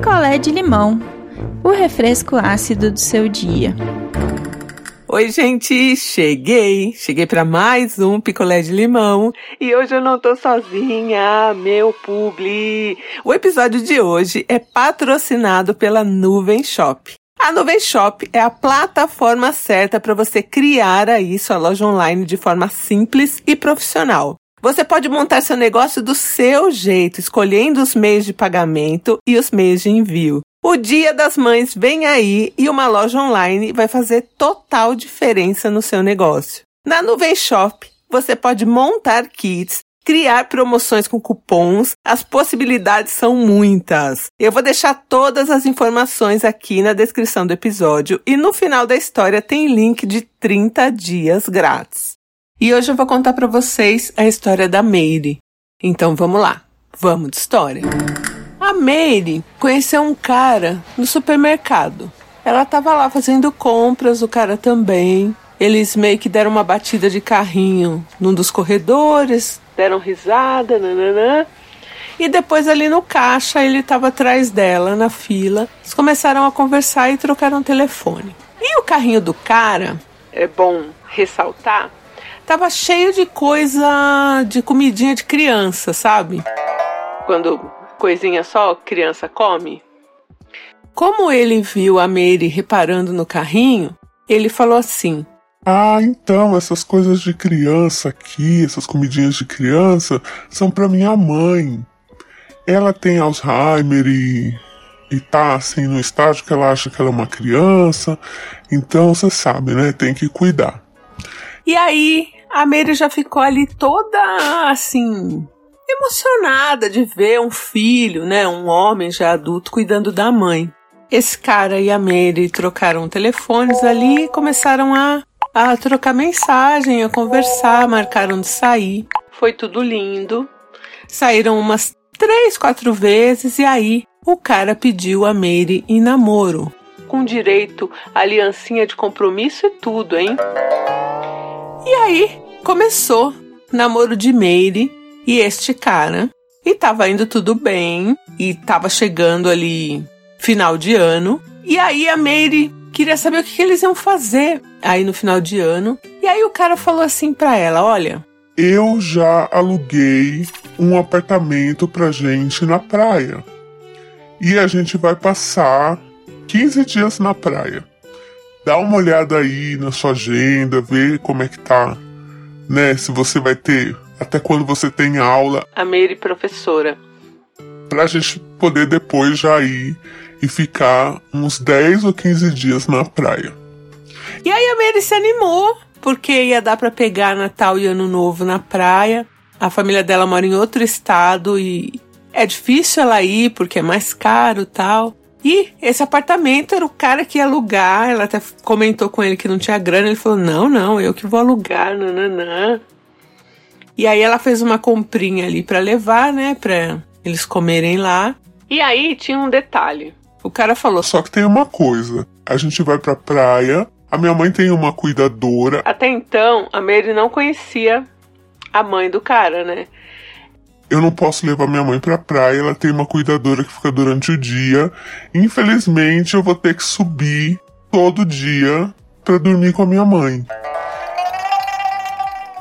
picolé de limão, o refresco ácido do seu dia. Oi, gente, cheguei. Cheguei para mais um picolé de limão e hoje eu não tô sozinha, meu publi. O episódio de hoje é patrocinado pela Nuvem Shop. A Nuvem Shop é a plataforma certa para você criar aí sua loja online de forma simples e profissional. Você pode montar seu negócio do seu jeito, escolhendo os meios de pagamento e os meios de envio. O Dia das Mães vem aí e uma loja online vai fazer total diferença no seu negócio. Na Nuvem Shop, você pode montar kits, criar promoções com cupons, as possibilidades são muitas. Eu vou deixar todas as informações aqui na descrição do episódio e no final da história tem link de 30 dias grátis. E hoje eu vou contar para vocês a história da Meire. Então vamos lá, vamos de história. A Meire conheceu um cara no supermercado. Ela estava lá fazendo compras, o cara também. Eles meio que deram uma batida de carrinho num dos corredores, deram risada, nananã. E depois ali no caixa ele estava atrás dela na fila. Eles começaram a conversar e trocaram telefone. E o carrinho do cara, é bom ressaltar, tava cheio de coisa de comidinha de criança, sabe? Quando coisinha só criança come. Como ele viu a Mary reparando no carrinho, ele falou assim: Ah, então essas coisas de criança aqui, essas comidinhas de criança, são para minha mãe. Ela tem Alzheimer e, e tá assim no estágio que ela acha que ela é uma criança, então você sabe, né? Tem que cuidar. E aí a Mary já ficou ali toda assim emocionada de ver um filho, né, um homem já adulto cuidando da mãe. Esse cara e a Mary trocaram telefones ali e começaram a, a trocar mensagem, a conversar, marcaram de sair. Foi tudo lindo. Saíram umas três, quatro vezes e aí o cara pediu a Mary em namoro. Com direito aliancinha de compromisso e tudo, hein? E aí começou namoro de Mary e este cara. E tava indo tudo bem. E tava chegando ali final de ano. E aí a Mary queria saber o que, que eles iam fazer aí no final de ano. E aí o cara falou assim pra ela: Olha, Eu já aluguei um apartamento pra gente na praia. E a gente vai passar 15 dias na praia. Dá uma olhada aí na sua agenda, vê como é que tá, né? Se você vai ter até quando você tem aula, a Mary professora. pra gente poder depois já ir e ficar uns 10 ou 15 dias na praia. E aí a Mary se animou, porque ia dar para pegar Natal e Ano Novo na praia. A família dela mora em outro estado e é difícil ela ir porque é mais caro tal. E esse apartamento era o cara que ia alugar. Ela até comentou com ele que não tinha grana. Ele falou: Não, não, eu que vou alugar, nananã. E aí ela fez uma comprinha ali para levar, né, pra eles comerem lá. E aí tinha um detalhe. O cara falou: Só que tem uma coisa: a gente vai pra praia, a minha mãe tem uma cuidadora, Até então, a Mary não conhecia a mãe do cara, né? Eu não posso levar minha mãe pra praia, ela tem uma cuidadora que fica durante o dia. Infelizmente, eu vou ter que subir todo dia pra dormir com a minha mãe.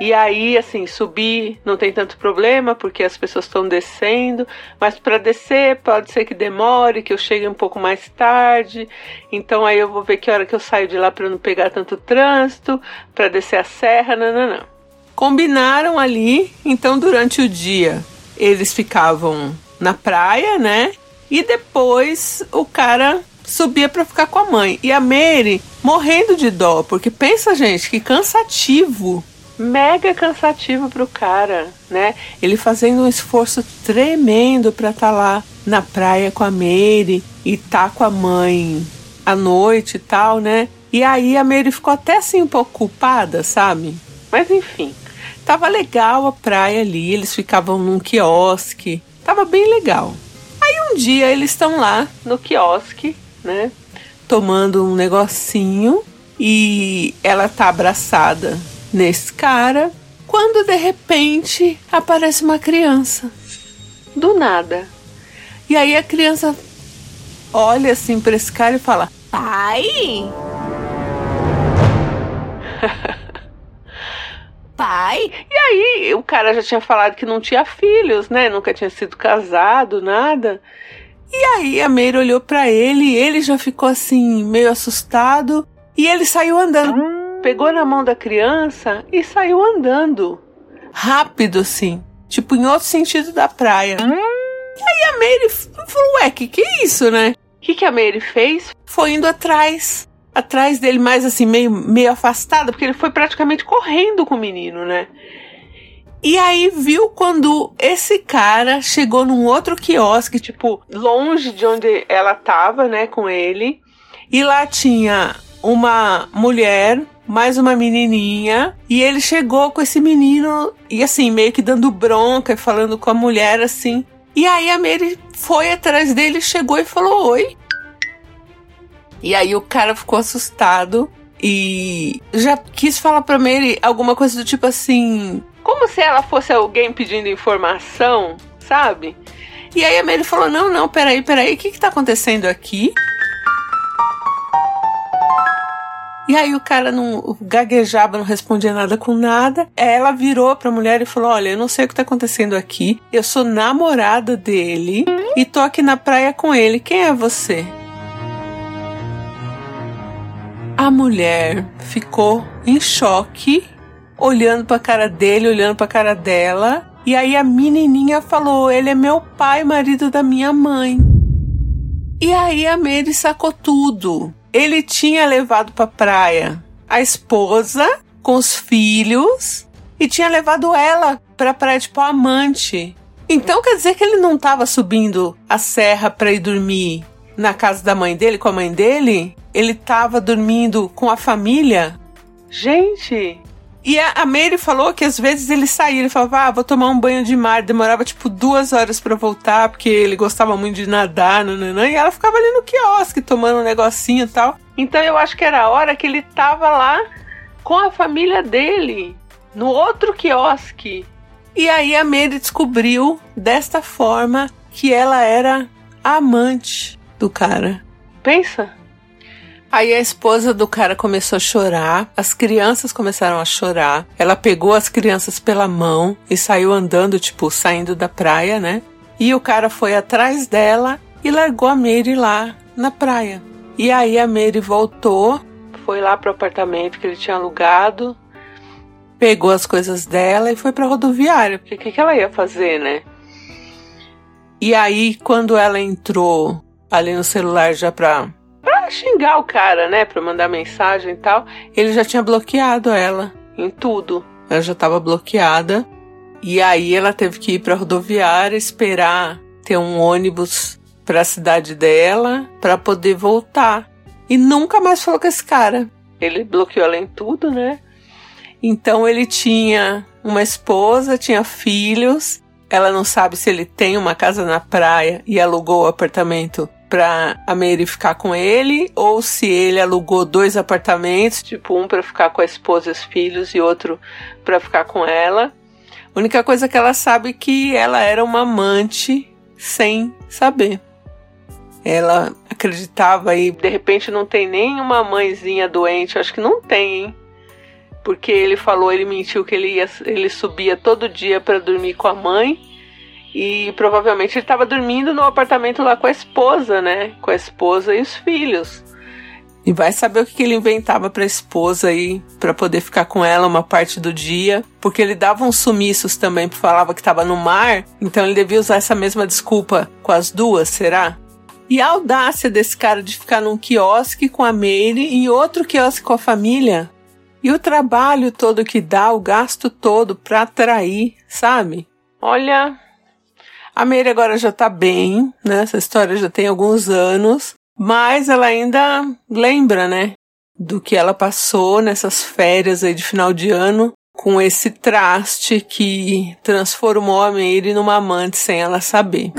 E aí, assim, subir não tem tanto problema, porque as pessoas estão descendo, mas para descer pode ser que demore, que eu chegue um pouco mais tarde. Então aí eu vou ver que hora que eu saio de lá para não pegar tanto trânsito, para descer a serra, não, não, não. Combinaram ali, então durante o dia eles ficavam na praia, né? E depois o cara subia para ficar com a mãe. E a Mary morrendo de dó, porque pensa, gente, que cansativo mega cansativo pro cara, né? Ele fazendo um esforço tremendo pra estar tá lá na praia com a Mary e tá com a mãe à noite e tal, né? E aí a Mary ficou até assim um pouco culpada, sabe? Mas enfim, tava legal a praia ali, eles ficavam num quiosque, tava bem legal. Aí um dia eles estão lá no quiosque, né? Tomando um negocinho e ela tá abraçada nesse cara quando de repente aparece uma criança. Do nada. E aí a criança olha assim pra esse cara e fala: Pai? Pai? E aí, o cara já tinha falado que não tinha filhos, né? Nunca tinha sido casado, nada. E aí a Meire olhou para ele e ele já ficou assim, meio assustado. E ele saiu andando. Pegou na mão da criança e saiu andando. Rápido, assim. Tipo, em outro sentido da praia. E aí a Meire falou, ué, que que é isso, né? O que, que a Meire fez? Foi indo atrás atrás dele, mais assim, meio, meio afastada, porque ele foi praticamente correndo com o menino, né? E aí viu quando esse cara chegou num outro quiosque, tipo, longe de onde ela tava, né, com ele. E lá tinha uma mulher, mais uma menininha, e ele chegou com esse menino e assim, meio que dando bronca e falando com a mulher assim. E aí a Mary foi atrás dele, chegou e falou: "Oi". E aí o cara ficou assustado e já quis falar pra Mary alguma coisa do tipo assim, como se ela fosse alguém pedindo informação, sabe? E aí a Mary falou: Não, não, peraí, peraí, o que que tá acontecendo aqui? E aí o cara não gaguejava, não respondia nada com nada. Ela virou pra mulher e falou: Olha, eu não sei o que tá acontecendo aqui. Eu sou namorada dele e tô aqui na praia com ele. Quem é você? A mulher ficou em choque, olhando para a cara dele, olhando para a cara dela. E aí a menininha falou: "Ele é meu pai, marido da minha mãe". E aí a Mary sacou tudo. Ele tinha levado para praia a esposa com os filhos e tinha levado ela para praia tipo amante. Então quer dizer que ele não estava subindo a serra para ir dormir na casa da mãe dele, com a mãe dele, ele tava dormindo com a família. Gente! E a, a Mary falou que às vezes ele saía, ele falava, ah, vou tomar um banho de mar. Demorava tipo duas horas para voltar, porque ele gostava muito de nadar, nananã, e ela ficava ali no quiosque tomando um negocinho e tal. Então eu acho que era a hora que ele tava lá com a família dele, no outro quiosque. E aí a Mary descobriu desta forma que ela era amante do cara. Pensa. Aí a esposa do cara começou a chorar, as crianças começaram a chorar. Ela pegou as crianças pela mão e saiu andando, tipo, saindo da praia, né? E o cara foi atrás dela e largou a Mary lá na praia. E aí a Mary voltou, foi lá pro apartamento que ele tinha alugado, pegou as coisas dela e foi pra rodoviária, porque o que, que ela ia fazer, né? E aí, quando ela entrou ali no celular já pra, pra xingar o cara, né? Pra mandar mensagem e tal. Ele já tinha bloqueado ela em tudo. Ela já tava bloqueada. E aí ela teve que ir pra rodoviária esperar ter um ônibus para a cidade dela para poder voltar. E nunca mais falou com esse cara. Ele bloqueou ela em tudo, né? Então ele tinha uma esposa, tinha filhos. Ela não sabe se ele tem uma casa na praia e alugou o apartamento pra a Mary ficar com ele, ou se ele alugou dois apartamentos, tipo um para ficar com a esposa e os filhos e outro para ficar com ela. A única coisa que ela sabe é que ela era uma amante sem saber. Ela acreditava e de repente não tem nem uma mãezinha doente, acho que não tem, hein? Porque ele falou, ele mentiu que ele ia, ele subia todo dia para dormir com a mãe e provavelmente ele estava dormindo no apartamento lá com a esposa, né? Com a esposa e os filhos. E vai saber o que ele inventava para a esposa aí, para poder ficar com ela uma parte do dia, porque ele dava uns sumiços também, falava que estava no mar, então ele devia usar essa mesma desculpa com as duas, será? E a audácia desse cara de ficar num quiosque com a Mary e outro quiosque com a família. E o trabalho todo que dá, o gasto todo para atrair, sabe? Olha, a Mary agora já tá bem, né? Essa história já tem alguns anos, mas ela ainda lembra, né? Do que ela passou nessas férias aí de final de ano com esse traste que transformou a Mary numa amante sem ela saber.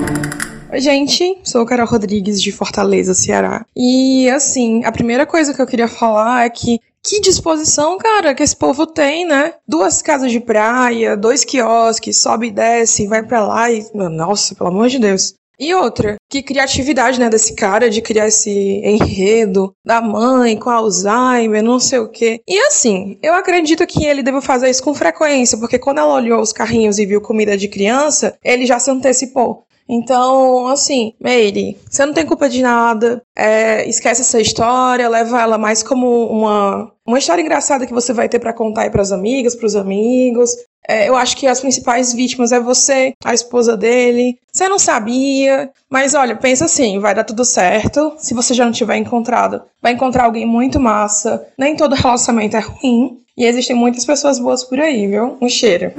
Oi, gente, sou Carol Rodrigues de Fortaleza, Ceará. E assim, a primeira coisa que eu queria falar é que que disposição, cara, que esse povo tem, né? Duas casas de praia, dois quiosques, sobe e desce, vai para lá e. Nossa, pelo amor de Deus. E outra, que criatividade, né, desse cara de criar esse enredo da mãe com Alzheimer, não sei o quê. E assim, eu acredito que ele deve fazer isso com frequência, porque quando ela olhou os carrinhos e viu comida de criança, ele já se antecipou. Então, assim, Meire, você não tem culpa de nada. É, esquece essa história, leva ela mais como uma, uma história engraçada que você vai ter para contar aí pras amigas, pros amigos. É, eu acho que as principais vítimas é você, a esposa dele. Você não sabia, mas olha, pensa assim, vai dar tudo certo. Se você já não tiver encontrado, vai encontrar alguém muito massa. Nem todo relacionamento é ruim. E existem muitas pessoas boas por aí, viu? Um cheiro.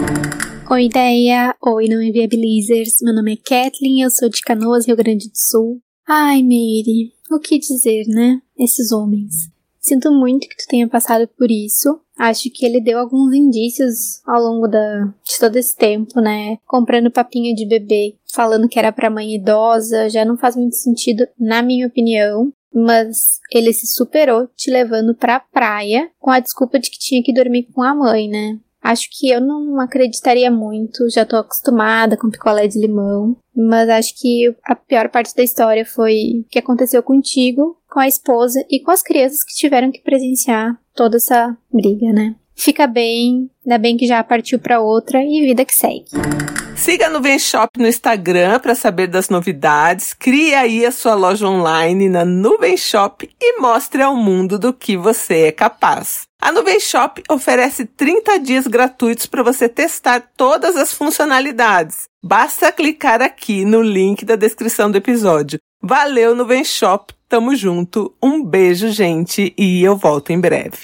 Oi, ideia! Oi, não inviabilizers. Meu nome é Kathleen, eu sou de Canoas, Rio Grande do Sul. Ai, Mary, o que dizer, né? Esses homens. Sinto muito que tu tenha passado por isso. Acho que ele deu alguns indícios ao longo da, de todo esse tempo, né? Comprando papinha de bebê, falando que era pra mãe idosa, já não faz muito sentido, na minha opinião. Mas ele se superou te levando pra praia com a desculpa de que tinha que dormir com a mãe, né? Acho que eu não acreditaria muito, já tô acostumada com picolé de limão, mas acho que a pior parte da história foi o que aconteceu contigo, com a esposa e com as crianças que tiveram que presenciar toda essa briga, né? Fica bem, ainda bem que já partiu para outra e vida que segue. Siga a Nuvem Shop no Instagram para saber das novidades. Crie aí a sua loja online na Nuvem Shop e mostre ao mundo do que você é capaz. A Nuvem Shop oferece 30 dias gratuitos para você testar todas as funcionalidades. Basta clicar aqui no link da descrição do episódio. Valeu, Nuvem Shop. Tamo junto. Um beijo, gente, e eu volto em breve.